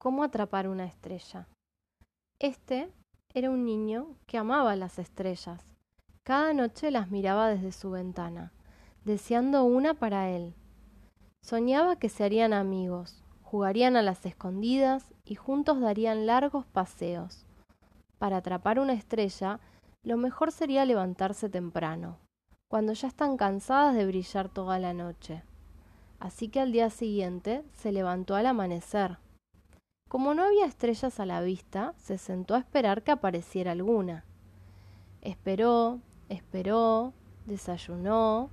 cómo atrapar una estrella. Este era un niño que amaba las estrellas. Cada noche las miraba desde su ventana, deseando una para él. Soñaba que se harían amigos, jugarían a las escondidas y juntos darían largos paseos. Para atrapar una estrella, lo mejor sería levantarse temprano, cuando ya están cansadas de brillar toda la noche. Así que al día siguiente se levantó al amanecer. Como no había estrellas a la vista, se sentó a esperar que apareciera alguna. Esperó, esperó, desayunó,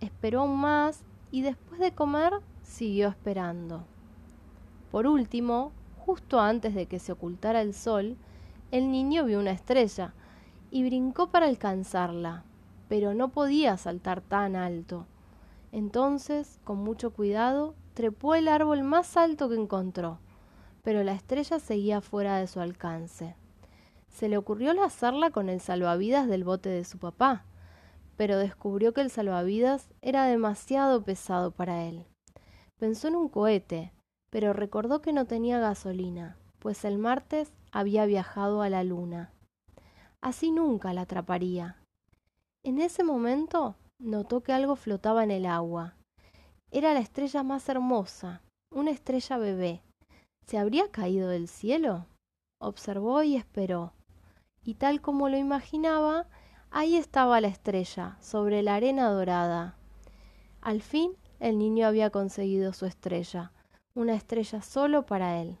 esperó aún más y después de comer siguió esperando. Por último, justo antes de que se ocultara el sol, el niño vio una estrella y brincó para alcanzarla, pero no podía saltar tan alto. Entonces, con mucho cuidado, trepó el árbol más alto que encontró, pero la estrella seguía fuera de su alcance. Se le ocurrió lanzarla con el salvavidas del bote de su papá, pero descubrió que el salvavidas era demasiado pesado para él. Pensó en un cohete, pero recordó que no tenía gasolina, pues el martes había viajado a la luna. Así nunca la atraparía. En ese momento notó que algo flotaba en el agua. Era la estrella más hermosa, una estrella bebé. ¿Se habría caído del cielo? Observó y esperó. Y tal como lo imaginaba, ahí estaba la estrella, sobre la arena dorada. Al fin, el niño había conseguido su estrella, una estrella solo para él.